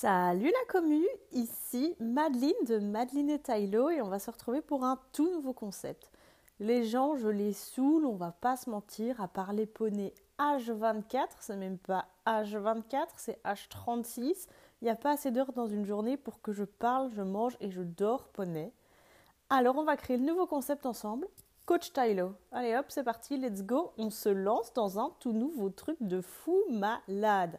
Salut la commu, ici Madeline de Madeline et Tylo et on va se retrouver pour un tout nouveau concept. Les gens, je les saoule, on va pas se mentir, à parler poney H24, c'est même pas H24, c'est H36. Il n'y a pas assez d'heures dans une journée pour que je parle, je mange et je dors poney. Alors on va créer le nouveau concept ensemble. Coach Tylo. Allez hop, c'est parti, let's go. On se lance dans un tout nouveau truc de fou malade.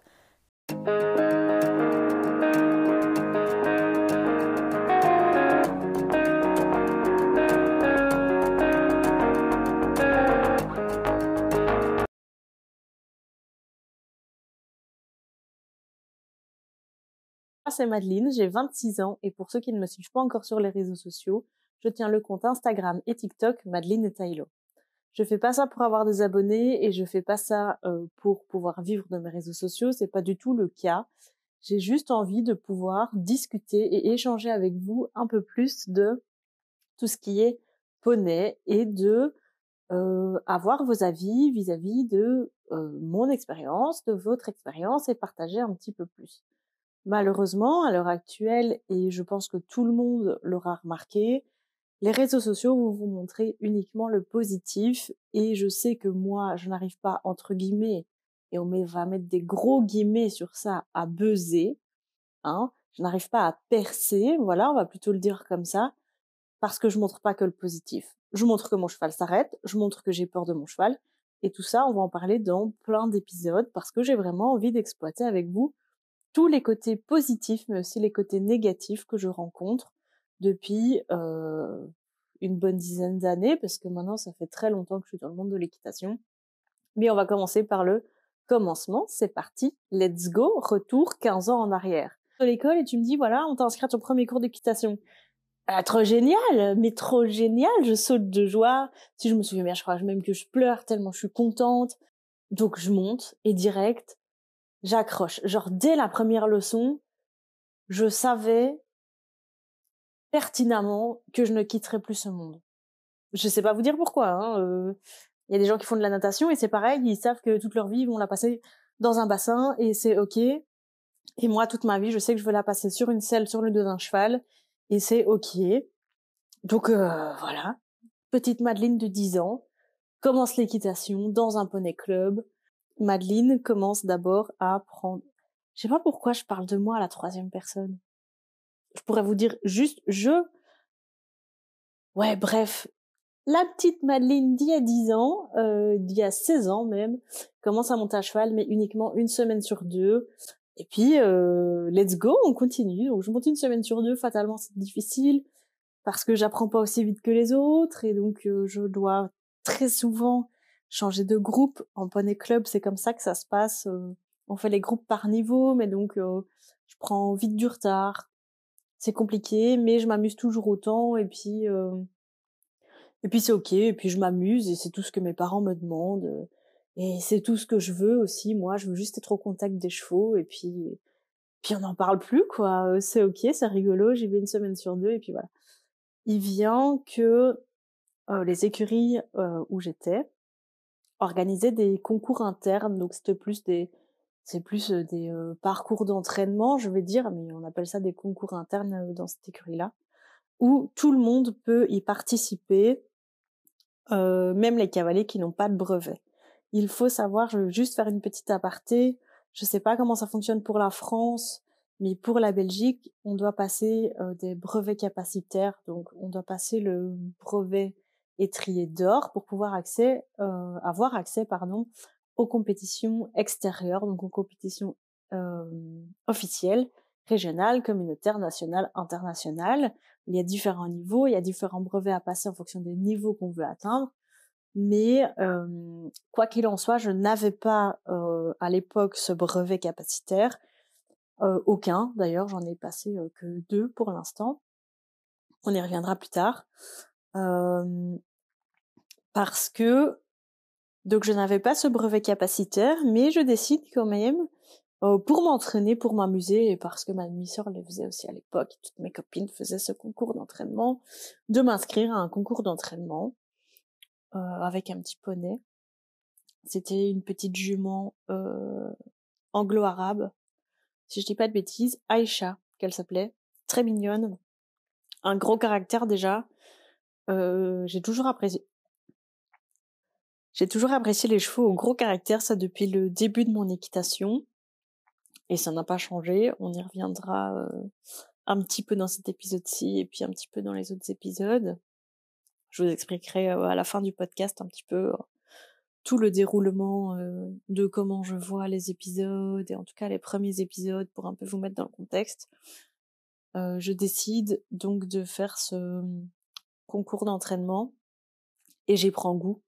C'est Madeline, j'ai 26 ans et pour ceux qui ne me suivent pas encore sur les réseaux sociaux, je tiens le compte Instagram et TikTok Madeline et Tylo. Je fais pas ça pour avoir des abonnés et je fais pas ça euh, pour pouvoir vivre de mes réseaux sociaux, c'est pas du tout le cas. J'ai juste envie de pouvoir discuter et échanger avec vous un peu plus de tout ce qui est poney et de euh, avoir vos avis vis-à-vis de euh, mon expérience, de votre expérience et partager un petit peu plus. Malheureusement, à l'heure actuelle, et je pense que tout le monde l'aura remarqué, les réseaux sociaux vont vous montrer uniquement le positif et je sais que moi, je n'arrive pas, entre guillemets, et on va mettre des gros guillemets sur ça, à buzzer, hein. Je n'arrive pas à percer, voilà, on va plutôt le dire comme ça, parce que je montre pas que le positif. Je montre que mon cheval s'arrête, je montre que j'ai peur de mon cheval, et tout ça, on va en parler dans plein d'épisodes parce que j'ai vraiment envie d'exploiter avec vous tous les côtés positifs, mais aussi les côtés négatifs que je rencontre depuis une bonne dizaine d'années, parce que maintenant ça fait très longtemps que je suis dans le monde de l'équitation. Mais on va commencer par le commencement. C'est parti, let's go, retour 15 ans en arrière. De l'école et tu me dis voilà, on t'a inscrit à ton premier cours d'équitation. Ah, trop génial, mais trop génial, je saute de joie. Si je me souviens bien, je crois même que je pleure tellement je suis contente. Donc je monte et direct, j'accroche. Genre dès la première leçon, je savais pertinemment que je ne quitterais plus ce monde. Je sais pas vous dire pourquoi. Hein, euh, il y a des gens qui font de la natation et c'est pareil, ils savent que toute leur vie ils vont la passer dans un bassin et c'est ok. Et moi, toute ma vie, je sais que je veux la passer sur une selle, sur le dos d'un cheval et c'est ok. Donc euh, voilà, petite Madeleine de 10 ans commence l'équitation dans un poney club Madeleine commence d'abord à prendre. Je sais pas pourquoi je parle de moi à la troisième personne. Je pourrais vous dire juste je. Ouais, bref. La petite Madeleine d'il y a 10 ans, euh, d'il y a 16 ans même, commence à monter à cheval, mais uniquement une semaine sur deux. Et puis, euh, let's go, on continue. Donc, je monte une semaine sur deux. Fatalement, c'est difficile parce que j'apprends pas aussi vite que les autres et donc euh, je dois très souvent changer de groupe. En poney club, c'est comme ça que ça se passe. Euh, on fait les groupes par niveau, mais donc euh, je prends vite du retard. C'est compliqué, mais je m'amuse toujours autant et puis euh, et puis c'est ok. Et puis je m'amuse et c'est tout ce que mes parents me demandent et c'est tout ce que je veux aussi. Moi, je veux juste être au contact des chevaux et puis puis on n'en parle plus quoi. C'est ok, c'est rigolo. J'y vais une semaine sur deux et puis voilà. Il vient que les écuries où j'étais organiser des concours internes, donc c'était plus des c'est plus euh, des euh, parcours d'entraînement, je vais dire, mais on appelle ça des concours internes euh, dans cette écurie-là, où tout le monde peut y participer, même les cavaliers qui n'ont pas de brevet. Il faut savoir, je veux juste faire une petite aparté, je sais pas comment ça fonctionne pour la France, mais pour la Belgique, on doit passer des brevets capacitaires, donc on doit passer le brevet étrier d'or pour pouvoir accès, euh, avoir accès pardon, aux compétitions extérieures, donc aux compétitions euh, officielles, régionales, communautaires, nationales, internationales. Il y a différents niveaux, il y a différents brevets à passer en fonction des niveaux qu'on veut atteindre. Mais euh, quoi qu'il en soit, je n'avais pas euh, à l'époque ce brevet capacitaire, aucun d'ailleurs, j'en ai passé que deux pour l'instant. On y reviendra plus tard. Parce que donc je n'avais pas ce brevet capacitaire, mais je décide quand même euh, pour m'entraîner, pour m'amuser, et parce que ma demi-sœur le faisait aussi à l'époque, toutes mes copines faisaient ce concours d'entraînement, de m'inscrire à un concours d'entraînement euh, avec un petit poney. C'était une petite jument euh, anglo-arabe. si je dis pas de bêtises, Aïcha, qu'elle s'appelait, très mignonne, un gros caractère déjà. J'ai toujours apprécié. J'ai toujours apprécié les chevaux au gros caractère, ça depuis le début de mon équitation. Et ça n'a pas changé. On y reviendra euh, un petit peu dans cet épisode-ci et puis un petit peu dans les autres épisodes. Je vous expliquerai euh, à la fin du podcast un petit peu tout le déroulement de comment je vois les épisodes et en tout cas les premiers épisodes pour un peu vous mettre dans le contexte. je décide donc de faire ce concours d'entraînement et j'y prends goût.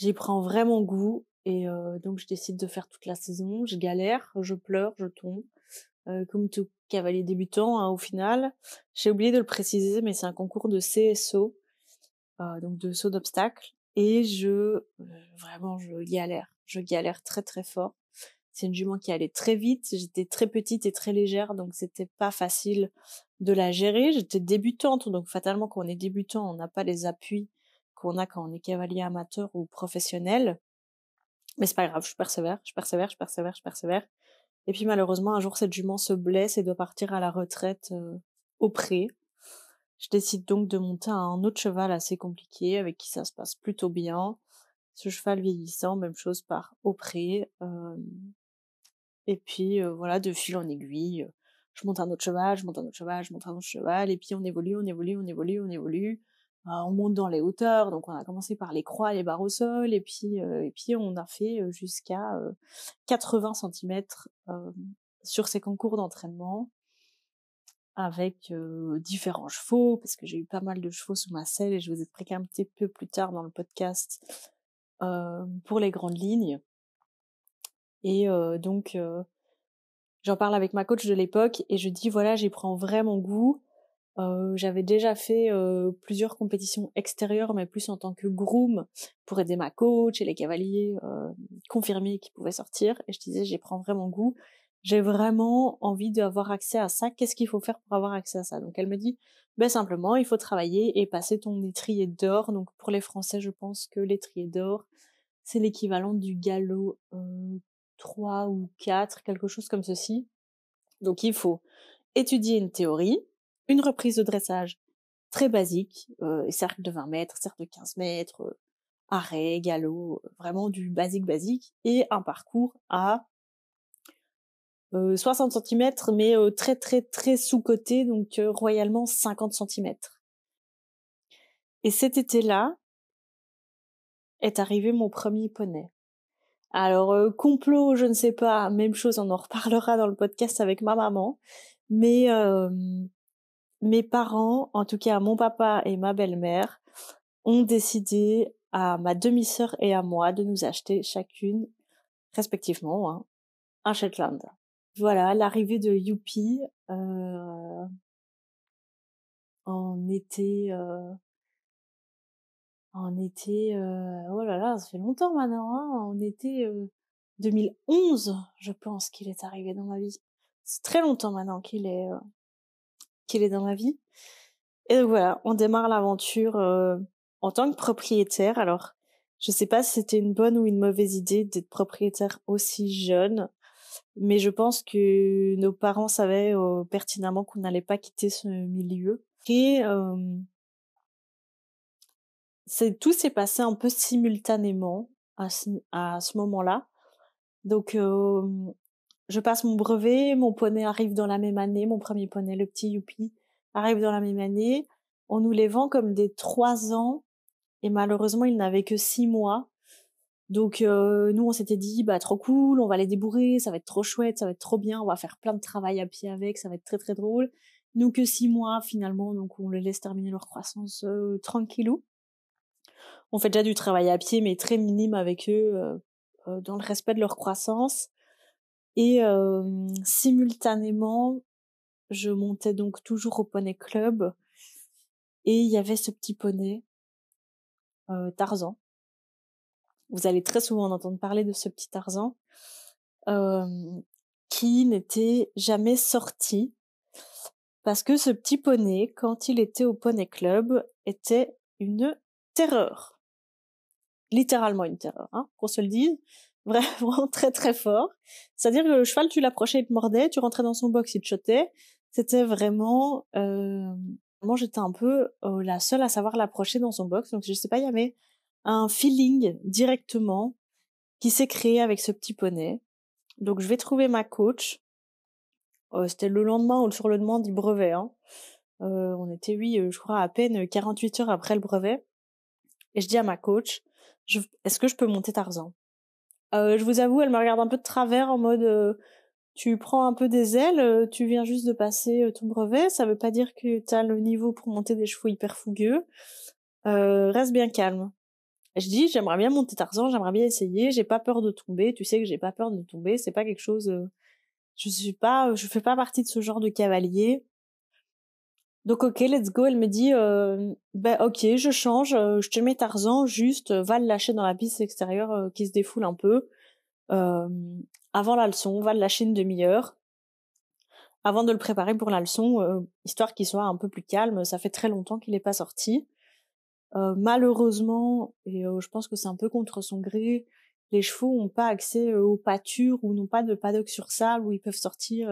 J'y prends vraiment goût et donc je décide de faire toute la saison. Je galère, je pleure, je tombe. comme tout cavalier débutant hein, au final. J'ai oublié de le préciser mais c'est un concours de CSO, donc de saut d'obstacle et je vraiment je galère, je galère très très fort. C'est une jument qui allait très vite, j'étais très petite et très légère donc c'était pas facile de la gérer, j'étais débutante donc fatalement quand on est débutant, on n'a pas les appuis qu'on a quand on est cavalier amateur ou professionnel. Mais c'est pas grave, je persévère, je persévère, je persévère, je persévère. Et puis malheureusement, un jour, cette jument se blesse et doit partir à la retraite au pré. Je décide donc de monter un autre cheval assez compliqué avec qui ça se passe plutôt bien. Ce cheval vieillissant, même chose par auprès. Euh, et puis voilà, de fil en aiguille, je monte un autre cheval, je monte un autre cheval, je monte un autre cheval, et puis on évolue, on évolue, on évolue, on évolue. On monte dans les hauteurs, donc on a commencé par les croix, les barres au sol, et puis et puis on a fait jusqu'à 80 cm sur ces concours d'entraînement avec différents chevaux, parce que j'ai eu pas mal de chevaux sous ma selle et je vous expliquerai un petit peu plus tard dans le podcast pour les grandes lignes. Et donc, j'en parle avec ma coach de l'époque et je dis voilà, j'y prends vraiment goût. J'avais déjà fait plusieurs compétitions extérieures, mais plus en tant que groom pour aider ma coach et les cavaliers confirmés qui pouvaient sortir. Et je disais j'y prends vraiment goût j'ai vraiment envie d'avoir accès à ça. Qu'est-ce qu'il faut faire pour avoir accès à ça? Donc elle me dit, ben simplement, il faut travailler et passer ton étrier d'or. Donc pour les Français, je pense que l'étrier d'or, c'est l'équivalent du galop euh, 3 ou 4, quelque chose comme ceci. Donc il faut étudier une théorie, une reprise de dressage très basique, euh, cercle de 20 mètres, cercle de 15 mètres, euh, arrêt, galop, vraiment du basique basique, et un parcours à 60 euh, cm, mais euh, très très très sous-côté, donc euh, royalement 50 cm. Et cet été-là est arrivé mon premier poney. Alors complot, je ne sais pas, même chose, on en reparlera dans le podcast avec ma maman, mais mes parents, en tout cas mon papa et ma belle-mère, ont décidé à ma demi-sœur et à moi de nous acheter chacune, respectivement, hein, un Shetland. Voilà, l'arrivée de Youpi euh, en été, euh, en été, euh, oh là là, ça fait longtemps maintenant, hein, en été 2011, je pense qu'il est arrivé dans ma vie. C'est très longtemps maintenant qu'il est, est dans ma vie. Et donc voilà, on démarre l'aventure en tant que propriétaire. Alors, je sais pas si c'était une bonne ou une mauvaise idée d'être propriétaire aussi jeune mais je pense que nos parents savaient euh, pertinemment qu'on n'allait pas quitter ce milieu. Et euh, tout s'est passé un peu simultanément à ce, moment-là. Donc euh, je passe mon brevet, mon poney arrive dans la même année, mon premier poney, le petit Youpi, arrive dans la même année. On nous les vend comme des trois ans et malheureusement il n'avait que six mois. Donc euh, nous on s'était dit bah trop cool, on va les débourrer, ça va être trop chouette, ça va être trop bien, on va faire plein de travail à pied avec, ça va être très très drôle. Nous que six mois finalement, donc on les laisse terminer leur croissance euh, tranquillou. On fait déjà du travail à pied mais très minime avec eux euh, euh, dans le respect de leur croissance. Et simultanément, je montais donc toujours au poney club et il y avait ce petit poney Tarzan vous allez très souvent entendre parler de ce petit Tarzan, qui n'était jamais sorti parce que ce petit poney, quand il était au poney club, était une terreur. Littéralement une terreur, hein, qu'on se le dise. Vraiment très très fort. C'est-à-dire que le cheval, tu l'approchais, il te mordait, tu rentrais dans son box, il te chotait. C'était vraiment, euh, moi j'étais un peu euh, la seule à savoir l'approcher dans son box, donc je sais pas, il y avait un feeling directement qui s'est créé avec ce petit poney. Donc je vais trouver ma coach. Euh, C'était le lendemain ou le lendemain du brevet. Hein. On était, oui, je crois, à peine 48 heures après le brevet. Et je dis à ma coach, est-ce que je peux monter Tarzan? Euh, Je vous avoue, elle me regarde un peu de travers en mode, euh, tu prends un peu des ailes, tu viens juste de passer ton brevet, ça veut pas dire que tu as le niveau pour monter des chevaux hyper fougueux. reste bien calme. Je dis, j'aimerais bien monter Tarzan, j'aimerais bien essayer, j'ai pas peur de tomber, tu sais que j'ai pas peur de tomber, c'est pas quelque chose, je suis pas, je fais pas partie de ce genre de cavalier. Donc ok, let's go. Elle me dit, euh, ben ok, je change, euh, je te mets Tarzan, juste euh, va le lâcher dans la piste extérieure euh, qui se défoule un peu avant la leçon, va le lâcher une demi-heure avant de le préparer pour la leçon, histoire qu'il soit un peu plus calme. Ça fait très longtemps qu'il n'est pas sorti. malheureusement, et je pense que c'est un peu contre son gré, les chevaux n'ont pas accès aux pâtures ou n'ont pas de paddock sur salle où ils peuvent sortir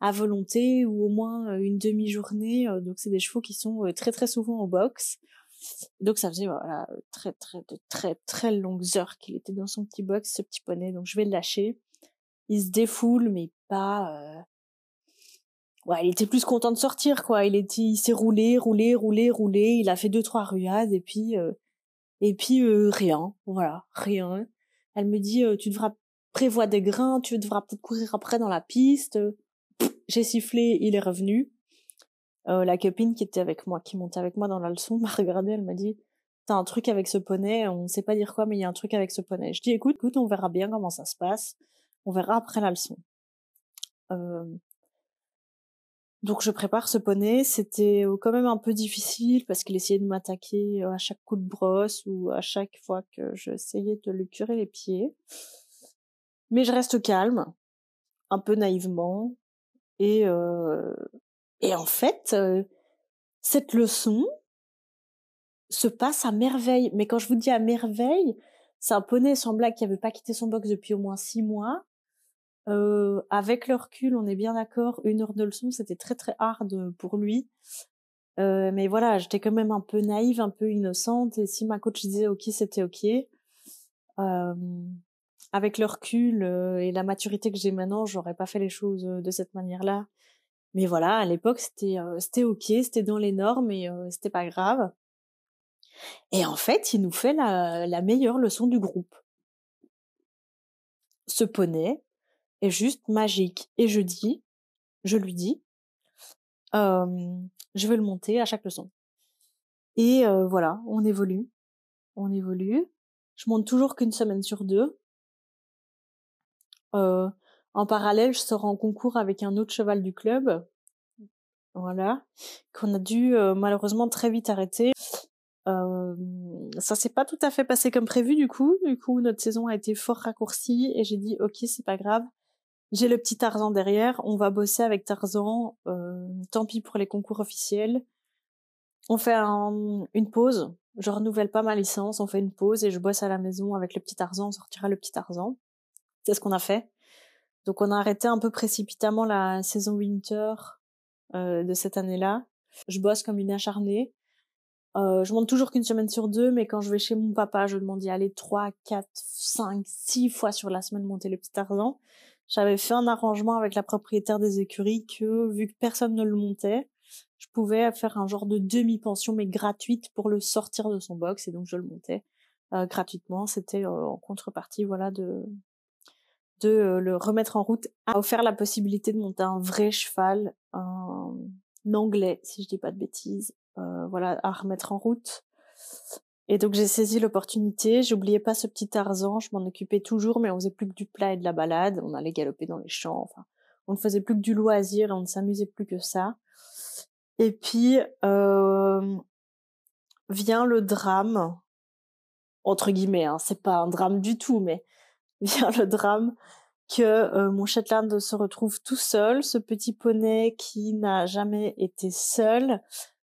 à volonté ou au moins euh, une demi-journée. Euh, donc c'est des chevaux qui sont euh, très très souvent au box. Donc ça faisait voilà très très de très très longues heures qu'il était dans son petit box, ce petit poney. Donc je vais le lâcher. Il se défoule, mais pas. Ouais, il était plus content de sortir quoi. Il était, il s'est roulé, roulé, roulé, roulé. Il a fait deux trois ruades et puis et puis rien. Voilà, rien. Elle me dit tu devras prévoir des grains, tu devras courir après dans la piste. J'ai sifflé, il est revenu. Euh, la copine qui était avec moi, qui montait avec moi dans la leçon, m'a regardé, elle m'a dit T'as un truc avec ce poney, on sait pas dire quoi, mais il y a un truc avec ce poney. Je dis Écoute, écoute, on verra bien comment ça se passe. On verra après la leçon. Euh... Donc je prépare ce poney. C'était euh, quand même un peu difficile parce qu'il essayait de m'attaquer euh, à chaque coup de brosse ou à chaque fois que j'essayais de lui curer les pieds. Mais je reste calme, un peu naïvement. Et, euh, et en fait, cette leçon se passe à merveille. Mais quand je vous dis à merveille, c'est un poney sans blague qui avait pas quitté son box depuis au moins six mois. Euh, avec le recul, on est bien d'accord, une heure de leçon, c'était très très hard pour lui. Euh, mais voilà, j'étais quand même un peu naïve, un peu innocente. Et si ma coach disait ok, c'était ok. Euh, avec le recul euh, et la maturité que j'ai maintenant, j'aurais pas fait les choses euh, de cette manière-là. Mais voilà, à l'époque, c'était euh, c'était ok, c'était dans les normes et c'était pas grave. Et en fait, il nous fait la, la meilleure leçon du groupe. Ce poney est juste magique. Et je dis, je lui dis, je vais le monter à chaque leçon. Et voilà, on évolue, on évolue. Je monte toujours qu'une semaine sur deux. Euh, en parallèle, je sors en concours avec un autre cheval du club, voilà, qu'on a dû euh, malheureusement très vite arrêter. Euh, ça s'est pas tout à fait passé comme prévu du coup. Du coup, notre saison a été fort raccourcie et j'ai dit ok, c'est pas grave. J'ai le petit Tarzan derrière, on va bosser avec Tarzan. Euh, tant pis pour les concours officiels. On fait une pause. Je renouvelle pas ma licence, on fait une pause et je bosse à la maison avec le petit Tarzan. On sortira le petit Tarzan. C'est ce qu'on a fait. Donc on a arrêté un peu précipitamment la saison winter euh, de cette année-là. Je bosse comme une acharnée. Euh, je monte toujours qu'une semaine sur deux, mais quand je vais chez mon papa, je demande d'y aller trois, quatre, cinq, six fois sur la semaine monter le petit Tarzan. J'avais fait un arrangement avec la propriétaire des écuries que, vu que personne ne le montait, je pouvais faire un genre de demi-pension, mais gratuite pour le sortir de son box, et donc je le montais euh, gratuitement. C'était euh, en contrepartie, voilà, de, de euh, le remettre en route, a offert la possibilité de monter un vrai cheval, un, anglais, si je dis pas de bêtises, euh, voilà, à remettre en route. Et donc j'ai saisi l'opportunité, j'oubliais pas ce petit Tarzan, je m'en occupais toujours, mais on faisait plus que du plat et de la balade, on allait galoper dans les champs, enfin, on ne faisait plus que du loisir, on ne s'amusait plus que ça. Et puis euh, vient le drame, entre guillemets, hein, c'est pas un drame du tout, mais vient le drame que euh, mon Shetland se retrouve tout seul, ce petit poney qui n'a jamais été seul,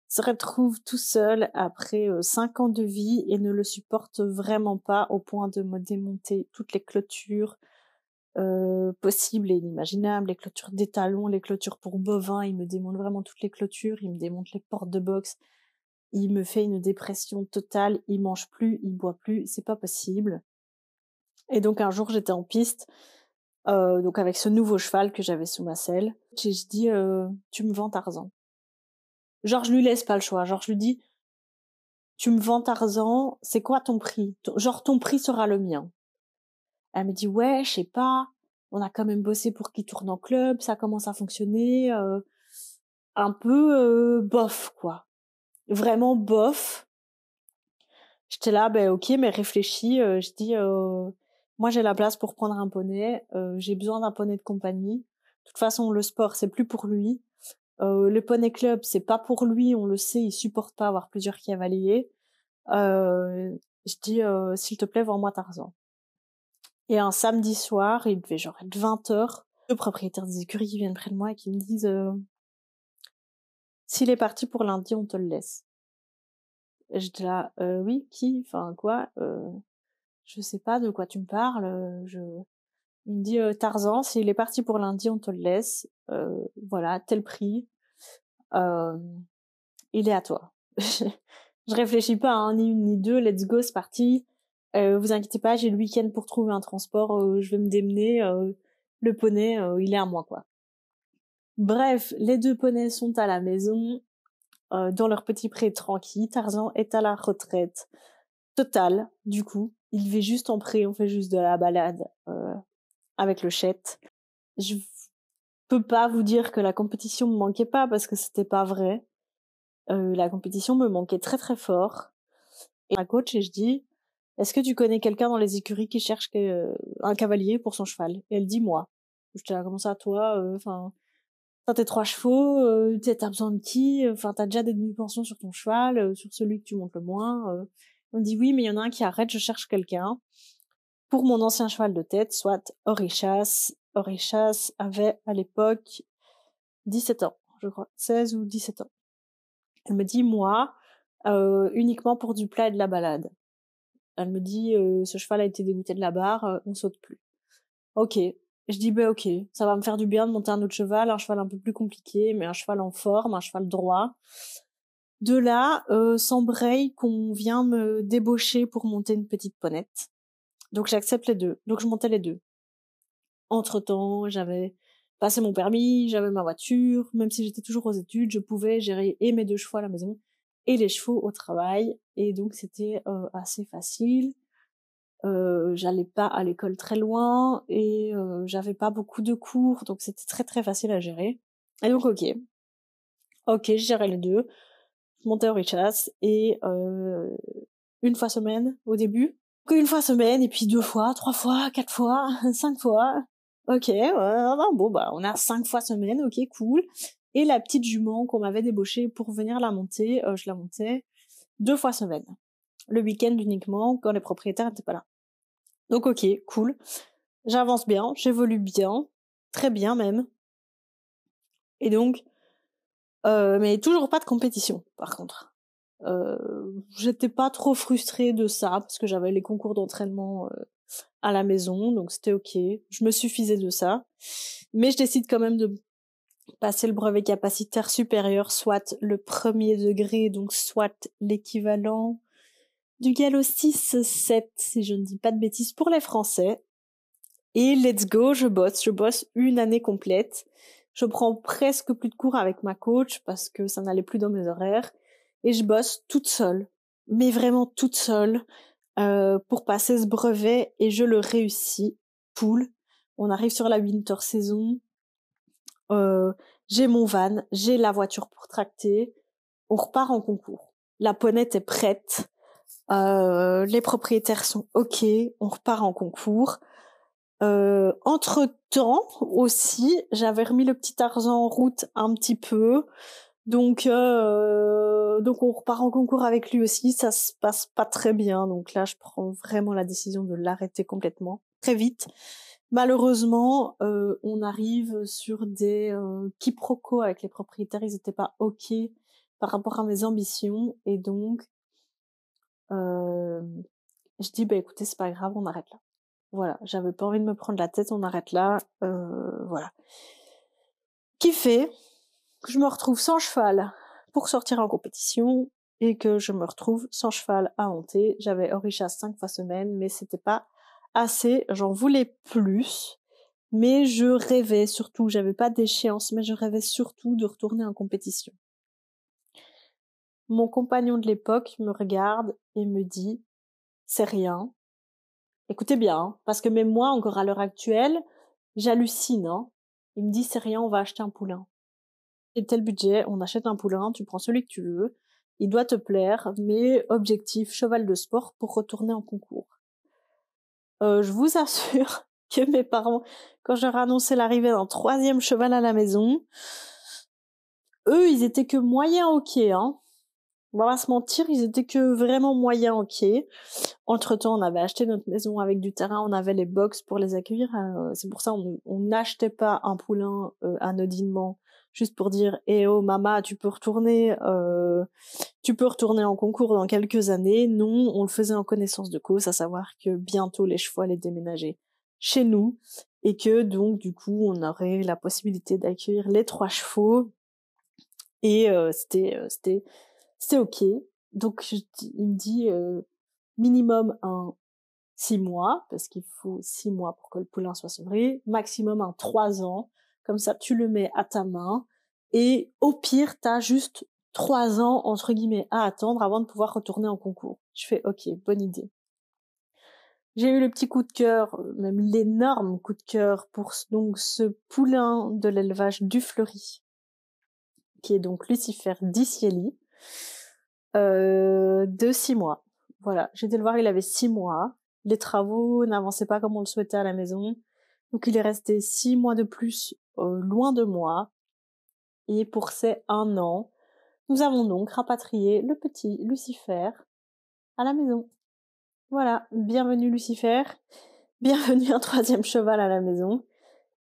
se retrouve tout seul après euh, cinq ans de vie et ne le supporte vraiment pas au point de me démonter toutes les clôtures euh, possibles et inimaginables, les clôtures d'étalons, les clôtures pour bovins, il me démonte vraiment toutes les clôtures, il me démonte les portes de boxe, il me fait une dépression totale, il mange plus, il boit plus, c'est pas possible. Et donc un jour j'étais en piste, euh, donc avec ce nouveau cheval que j'avais sous ma selle, et je dis euh, tu me vends Tarzan. Genre je lui laisse pas le choix, genre je lui dis tu me vends Tarzan, c'est quoi ton prix? Genre ton prix sera le mien. Elle me dit ouais, je sais pas, on a quand même bossé pour qu'il tourne en club, ça commence à fonctionner, euh, un peu euh, bof quoi, vraiment bof. J'étais là, ben ok, mais réfléchis, euh, je dis moi j'ai la place pour prendre un poney, j'ai besoin d'un poney de compagnie. De toute façon, le sport c'est plus pour lui. le poney club c'est pas pour lui, on le sait, il supporte pas avoir plusieurs cavaliers. je dis s'il te plaît, vends-moi Tarzan. Et un samedi soir, il devait genre être 20 heures, deux propriétaires des écuries qui viennent près de moi et qui me disent euh, s'il est parti pour lundi, on te le laisse. J'étais là, euh, oui, qui, enfin quoi, euh, je sais pas de quoi tu me parles. Euh, je, il me dit euh, Tarzan, s'il est parti pour lundi, on te le laisse. Euh, voilà, tel prix. il est à toi. je réfléchis pas, hein, ni une ni deux. Let's go, c'est parti. Euh, vous inquiétez pas, j'ai le week-end pour trouver un transport, euh, je vais me démener, euh, le poney, il est à moi, quoi. Bref, les deux poneys sont à la maison, dans leur petit pré tranquille. Tarzan est à la retraite totale, du coup. Il vit juste en pré, on fait juste de la balade avec le chète. Je peux pas vous dire que la compétition me manquait pas parce que c'était pas vrai. la compétition me manquait très très fort. Et ma coach, et je dis, est-ce que tu connais quelqu'un dans les écuries qui cherche euh, un cavalier pour son cheval? Et elle dit moi. Je te comment ça, toi euh, Enfin, t'as tes trois chevaux, euh, t'as besoin de qui? Enfin, t'as déjà des demi-pensions sur ton cheval, euh, sur celui que tu montes le moins. On dit oui, mais il y en a un qui arrête, je cherche quelqu'un pour mon ancien cheval de tête, soit Orichas. Orichas avait à l'époque 17 ans, je crois, 16 ou 17 ans. Elle me dit moi, uniquement pour du plat et de la balade. Elle me dit euh, ce cheval a été dégoûté de la barre, euh, on saute plus. Ok. Je dis ben ok, ça va me faire du bien de monter un autre cheval, un cheval un peu plus compliqué, mais un cheval en forme, un cheval droit. De là, euh, s'embraye qu'on vient me débaucher pour monter une petite ponette. Donc j'accepte les deux. Donc je montais les deux. Entre temps, j'avais passé mon permis, j'avais ma voiture, même si j'étais toujours aux études, je pouvais gérer et mes deux chevaux à la maison et les chevaux au travail. Et donc c'était euh, assez facile. Euh, j'allais pas à l'école très loin et euh, j'avais pas beaucoup de cours, donc c'était très très facile à gérer. Et donc ok, ok, je gérais les deux. Je montais au Richas et euh, une fois semaine au début, une fois semaine et puis deux fois, trois fois, quatre fois, cinq fois. Ok, bon bah on a cinq fois semaine, ok cool et la petite jument qu'on m'avait débauchée pour venir la monter, euh, je la montais deux fois semaine. Le week-end uniquement, quand les propriétaires n'étaient pas là. Donc ok, cool. J'avance bien, j'évolue bien, très bien même. Et donc, euh, mais toujours pas de compétition, par contre. Euh, J'étais pas trop frustrée de ça parce que j'avais les concours d'entraînement euh, à la maison, donc c'était ok. Je me suffisais de ça, mais je décide quand même de passer le brevet capacitaire supérieur, soit le premier degré, donc soit l'équivalent du galop 6-7, si je ne dis pas de bêtises, pour les Français. Et let's go, je bosse, je bosse une année complète. Je prends presque plus de cours avec ma coach parce que ça n'allait plus dans mes horaires. Et je bosse toute seule, mais vraiment toute seule, euh, pour passer ce brevet et je le réussis. Cool. On arrive sur la winter saison euh, j'ai mon van, j'ai la voiture pour tracter, on repart en concours. La ponette est prête, euh, les propriétaires sont ok, on repart en concours. Euh, entre temps aussi, j'avais remis le petit argent en route un petit peu, donc euh, donc on repart en concours avec lui aussi. Ça se passe pas très bien, donc là je prends vraiment la décision de l'arrêter complètement très vite. Malheureusement, euh, on arrive sur des quiproquos avec les propriétaires. Ils n'étaient pas ok par rapport à mes ambitions et donc je dis bah écoutez c'est pas grave on arrête là voilà j'avais pas envie de me prendre la tête on arrête là euh, voilà. Qui fait que je me retrouve sans cheval pour sortir en compétition et que je me retrouve sans cheval à monter. J'avais Orisha cinq fois semaine mais c'était pas assez j'en voulais plus mais je rêvais surtout. J'avais pas d'échéance mais je rêvais surtout de retourner en compétition. Mon compagnon de l'époque me regarde et me dit c'est rien. Écoutez bien, hein, parce que même moi, encore à l'heure actuelle, j'hallucine. Hein. Il me dit c'est rien, on va acheter un poulain. Et tel budget, on achète un poulain, tu prends celui que tu veux, il doit te plaire, mais objectif cheval de sport pour retourner en concours. Euh, je vous assure que mes parents, quand je leur ai annoncé l'arrivée d'un troisième cheval à la maison, eux, ils étaient que moyen ok, hein on va pas se mentir, ils étaient que vraiment moyens ok. Entre temps, on avait acheté notre maison avec du terrain, on avait les box pour les accueillir. Euh, c'est pour ça on n'achetait pas un poulain euh, anodinement juste pour dire eh oh mama tu peux retourner euh, tu peux retourner en concours dans quelques années non on le faisait en connaissance de cause à savoir que bientôt les chevaux allaient déménager chez nous et que donc du coup on aurait la possibilité d'accueillir les trois chevaux et euh, c'était c'était c'est ok. Donc il me dit euh, minimum un six mois parce qu'il faut six mois pour que le poulain soit sevré, maximum un trois ans. Comme ça, tu le mets à ta main et au pire, t'as juste trois ans entre guillemets à attendre avant de pouvoir retourner en concours. Je fais ok, bonne idée. J'ai eu le petit coup de cœur, même l'énorme coup de cœur pour donc ce poulain de l'élevage du fleuri, qui est donc Lucifer Dicieli, euh, de six mois. Voilà, j'ai été le voir, il avait six mois. Les travaux n'avançaient pas comme on le souhaitait à la maison. Donc il est resté six mois de plus euh, loin de moi. Et pour ces un an, nous avons donc rapatrié le petit Lucifer à la maison. Voilà, bienvenue Lucifer, bienvenue un troisième cheval à la maison.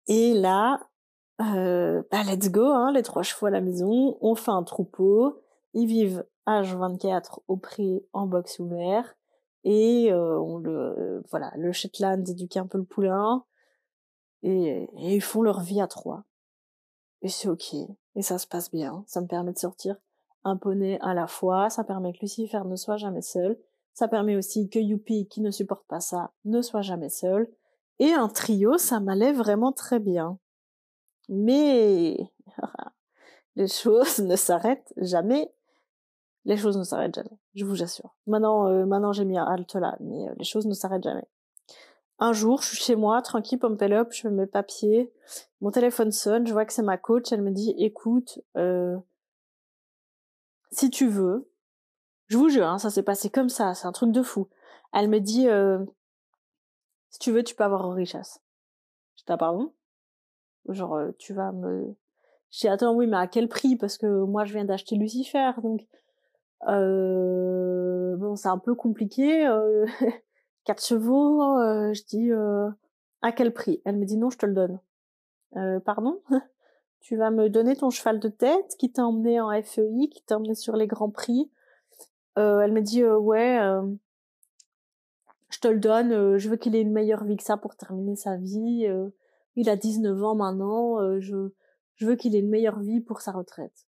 Et là, euh, bah let's go, hein, les trois chevaux à la maison, on fait un troupeau, ils vivent H24 au prix en box ouvert et euh, on le voilà le Shetland éduque un peu le poulain et, ils font leur vie à trois. Et c'est ok. Et ça se passe bien. Ça me permet de sortir un poney à la fois. Ça permet que Lucifer ne soit jamais seul. Ça permet aussi que Youpi qui ne supporte pas ça ne soit jamais seul. Et un trio ça m'allait vraiment très bien. Mais les choses ne s'arrêtent jamais les choses ne s'arrêtent jamais, je vous assure. Maintenant, euh, maintenant j'ai mis un halte là, mais euh, les choses ne s'arrêtent jamais. Un jour, je suis chez moi, tranquille, up, je fais mes papiers, mon téléphone sonne, je vois que c'est ma coach, elle me dit, écoute, euh, si tu veux, je vous jure, hein, ça s'est passé comme ça, c'est un truc de fou. Elle me dit, si tu veux, tu peux avoir richesse. Je dis, ah, pardon? Genre, tu vas me... Je dis, attends, oui, mais à quel prix? Parce que moi, je viens d'acheter Lucifer, donc euh, bon, c'est un peu compliqué. Euh, 4 chevaux, euh, je dis euh, à quel prix? Elle me dit non, je te le donne. Euh, pardon? Tu vas me donner ton cheval de tête qui t'a emmené en FEI, qui t'a emmené sur les grands prix. elle me dit ouais, je te le donne. je veux qu'il ait une meilleure vie que ça pour terminer sa vie. il a 19 ans maintenant. je veux qu'il ait une meilleure vie pour sa retraite.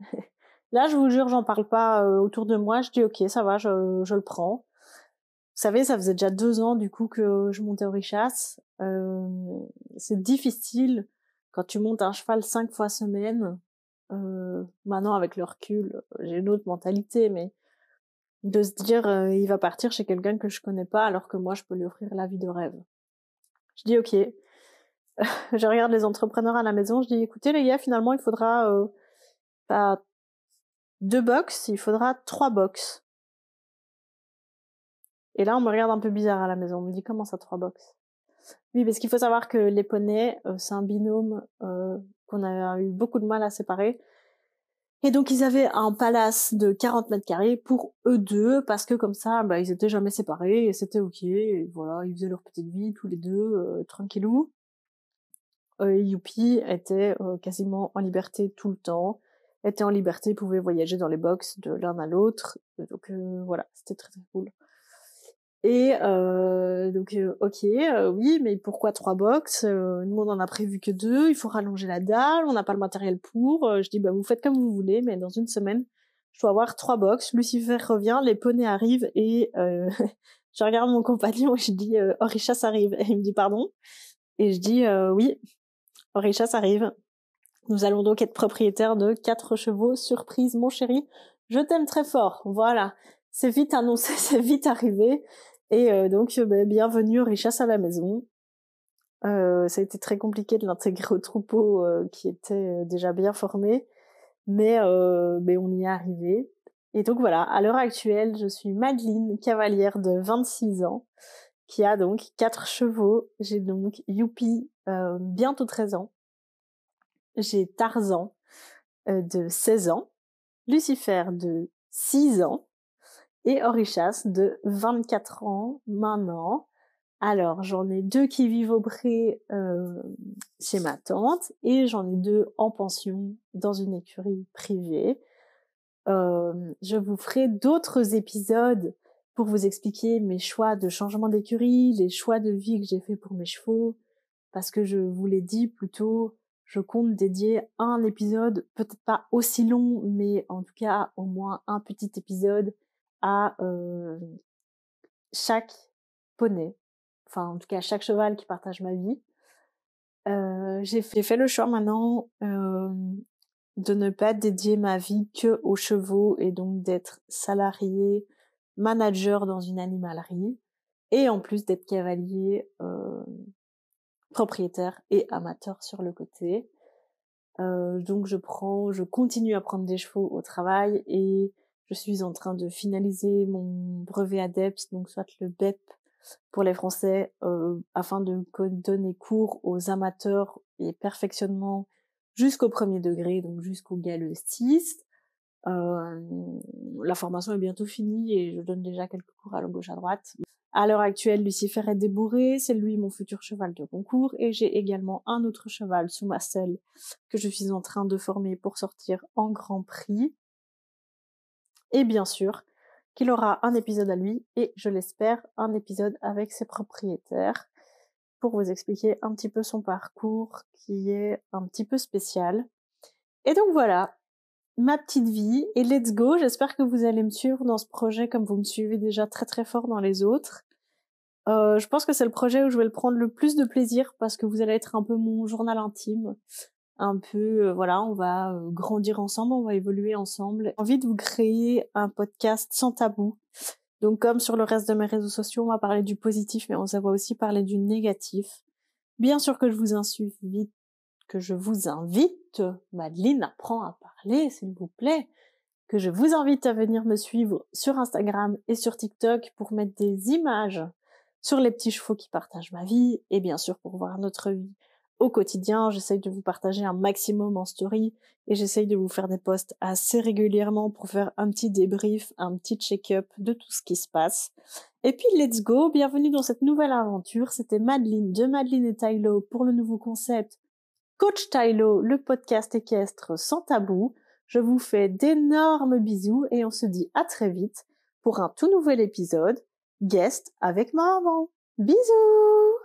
Là, je vous jure, j'en parle pas euh, autour de moi. Je dis ok, ça va, je, le prends. Vous savez, ça faisait déjà deux ans du coup que je montais au Richasse. Euh, c'est difficile quand tu montes un cheval cinq fois semaine. Euh, maintenant, avec le recul, j'ai une autre mentalité, mais de se dire il va partir chez quelqu'un que je connais pas alors que moi je peux lui offrir la vie de rêve. Je dis ok. je regarde les entrepreneurs à la maison, je dis écoutez les gars, finalement il faudra pas deux box, il faudra trois box. Et là, on me regarde un peu bizarre à la maison. On me dit comment ça trois box? Oui, parce qu'il faut savoir que les poneys, euh, c'est un binôme euh, qu'on a eu beaucoup de mal à séparer. Et donc ils avaient un palace de 40 mètres carrés pour eux deux, parce que comme ça, bah, ils étaient jamais séparés et c'était ok. Voilà, ils faisaient leur petite vie tous les deux, euh, tranquillou. Euh, Youpi était quasiment en liberté tout le temps étaient en liberté, pouvaient voyager dans les box de l'un à l'autre. Donc voilà, c'était très très cool. Et euh, donc, euh, ok, euh, oui, mais pourquoi trois box? Nous, on en a prévu que deux. Il faut rallonger la dalle. On n'a pas le matériel pour. je dis, bah, vous faites comme vous voulez, mais dans une semaine, je dois avoir trois box. Lucifer revient, les poneys arrivent et je regarde mon compagnon et je dis, Orichas arrive. Et il me dit, pardon? Et je dis, oui, Orichas arrive. Nous allons donc être propriétaires de quatre chevaux. Surprise, mon chéri. Je t'aime très fort. Voilà. C'est vite annoncé, c'est vite arrivé. Et euh, donc, euh, bah, bienvenue Richas à la maison. Euh, ça a été très compliqué de l'intégrer au troupeau qui était déjà bien formé, mais, mais on y est arrivé. Et donc voilà, à l'heure actuelle, je suis Madeleine, cavalière de 26 ans, qui a donc quatre chevaux. J'ai donc Youpi, bientôt 13 ans. J'ai Tarzan, de 16 ans. Lucifer, de 6 ans et Orichas de 24 ans maintenant. Alors, j'en ai deux qui vivent au pré euh, chez ma tante et j'en ai deux en pension dans une écurie privée. Euh, je vous ferai d'autres épisodes pour vous expliquer mes choix de changement d'écurie, les choix de vie que j'ai fait pour mes chevaux, parce que je vous l'ai dit plutôt, je compte dédier un épisode, peut-être pas aussi long, mais en tout cas au moins un petit épisode à chaque poney, enfin en tout cas chaque cheval qui partage ma vie. j'ai fait, le choix maintenant de ne pas dédier ma vie que aux chevaux et donc d'être salarié, manager dans une animalerie et en plus d'être cavalier, propriétaire et amateur sur le côté. donc je prends, je continue à prendre des chevaux au travail et je suis en train de finaliser mon brevet ADEPS, donc soit le BEP pour les Français, euh, afin de donner cours aux amateurs et perfectionnement jusqu'au premier degré, donc jusqu'au galeuciste. Euh, la formation est bientôt finie et je donne déjà quelques cours à gauche à droite. À l'heure actuelle, Lucifer est débourré, c'est lui mon futur cheval de concours et j'ai également un autre cheval sous ma selle que je suis en train de former pour sortir en Grand Prix. Et bien sûr, qu'il aura un épisode à lui et, je l'espère, un épisode avec ses propriétaires pour vous expliquer un petit peu son parcours qui est un petit peu spécial. Et donc voilà, ma petite vie et let's go. J'espère que vous allez me suivre dans ce projet comme vous me suivez déjà très très fort dans les autres. Euh, je pense que c'est le projet où je vais le prendre le plus de plaisir parce que vous allez être un peu mon journal intime un peu, euh, voilà, on va euh, grandir ensemble, on va évoluer ensemble. J'ai envie de vous créer un podcast sans tabou. Donc comme sur le reste de mes réseaux sociaux, on va parler du positif, mais on va aussi parler du négatif. Bien sûr que je vous invite, que je vous invite, Madeleine apprend à parler, s'il vous plaît, que je vous invite à venir me suivre sur Instagram et sur TikTok pour mettre des images sur les petits chevaux qui partagent ma vie et bien sûr pour voir notre vie au quotidien. J'essaye de vous partager un maximum en story et j'essaye de vous faire des posts assez régulièrement pour faire un petit débrief, un petit check-up de tout ce qui se passe. Et puis let's go, bienvenue dans cette nouvelle aventure. C'était Madeline de Madeline et Tylo pour le nouveau concept Coach Tylo, le podcast équestre sans tabou. Je vous fais d'énormes bisous et on se dit à très vite pour un tout nouvel épisode guest avec maman. Bisous.